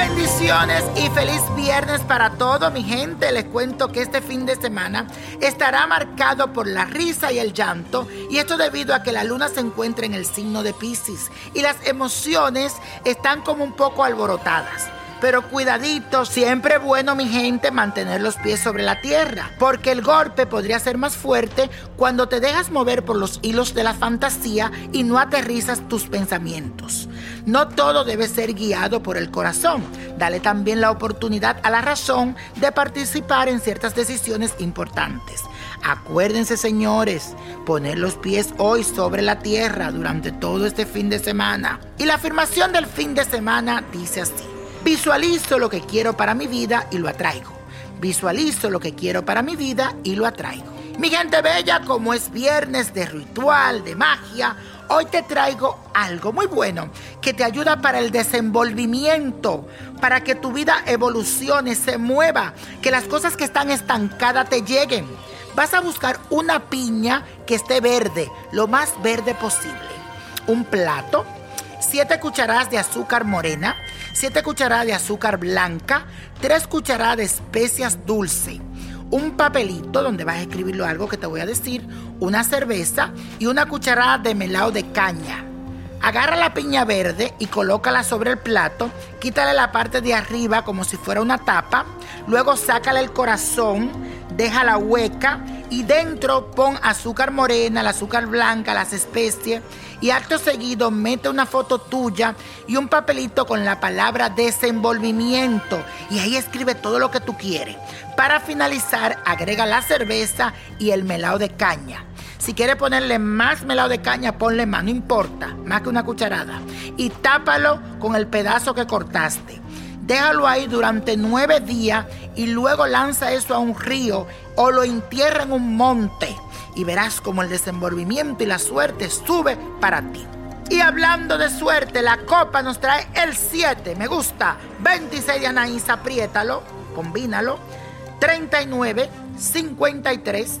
Bendiciones y feliz viernes para todo mi gente. Les cuento que este fin de semana estará marcado por la risa y el llanto y esto debido a que la luna se encuentra en el signo de Pisces y las emociones están como un poco alborotadas. Pero cuidadito, siempre bueno mi gente mantener los pies sobre la tierra, porque el golpe podría ser más fuerte cuando te dejas mover por los hilos de la fantasía y no aterrizas tus pensamientos. No todo debe ser guiado por el corazón. Dale también la oportunidad a la razón de participar en ciertas decisiones importantes. Acuérdense, señores, poner los pies hoy sobre la tierra durante todo este fin de semana. Y la afirmación del fin de semana dice así. Visualizo lo que quiero para mi vida y lo atraigo. Visualizo lo que quiero para mi vida y lo atraigo. Mi gente bella, como es viernes de ritual, de magia, hoy te traigo algo muy bueno que te ayuda para el desenvolvimiento, para que tu vida evolucione, se mueva, que las cosas que están estancadas te lleguen. Vas a buscar una piña que esté verde, lo más verde posible. Un plato 7 cucharadas de azúcar morena, 7 cucharadas de azúcar blanca, 3 cucharadas de especias dulce, un papelito donde vas a escribirlo algo que te voy a decir, una cerveza y una cucharada de melado de caña. Agarra la piña verde y colócala sobre el plato, quítale la parte de arriba como si fuera una tapa, luego sácale el corazón, deja la hueca y dentro pon azúcar morena, el azúcar blanca, las especies y acto seguido mete una foto tuya y un papelito con la palabra desenvolvimiento y ahí escribe todo lo que tú quieres. Para finalizar, agrega la cerveza y el melado de caña. Si quieres ponerle más melado de caña, ponle más, no importa, más que una cucharada. Y tápalo con el pedazo que cortaste. Déjalo ahí durante nueve días y luego lanza eso a un río o lo entierra en un monte y verás como el desenvolvimiento y la suerte sube para ti. Y hablando de suerte, la copa nos trae el 7, me gusta, 26 de Anaís, apriétalo, combínalo, 39, 53,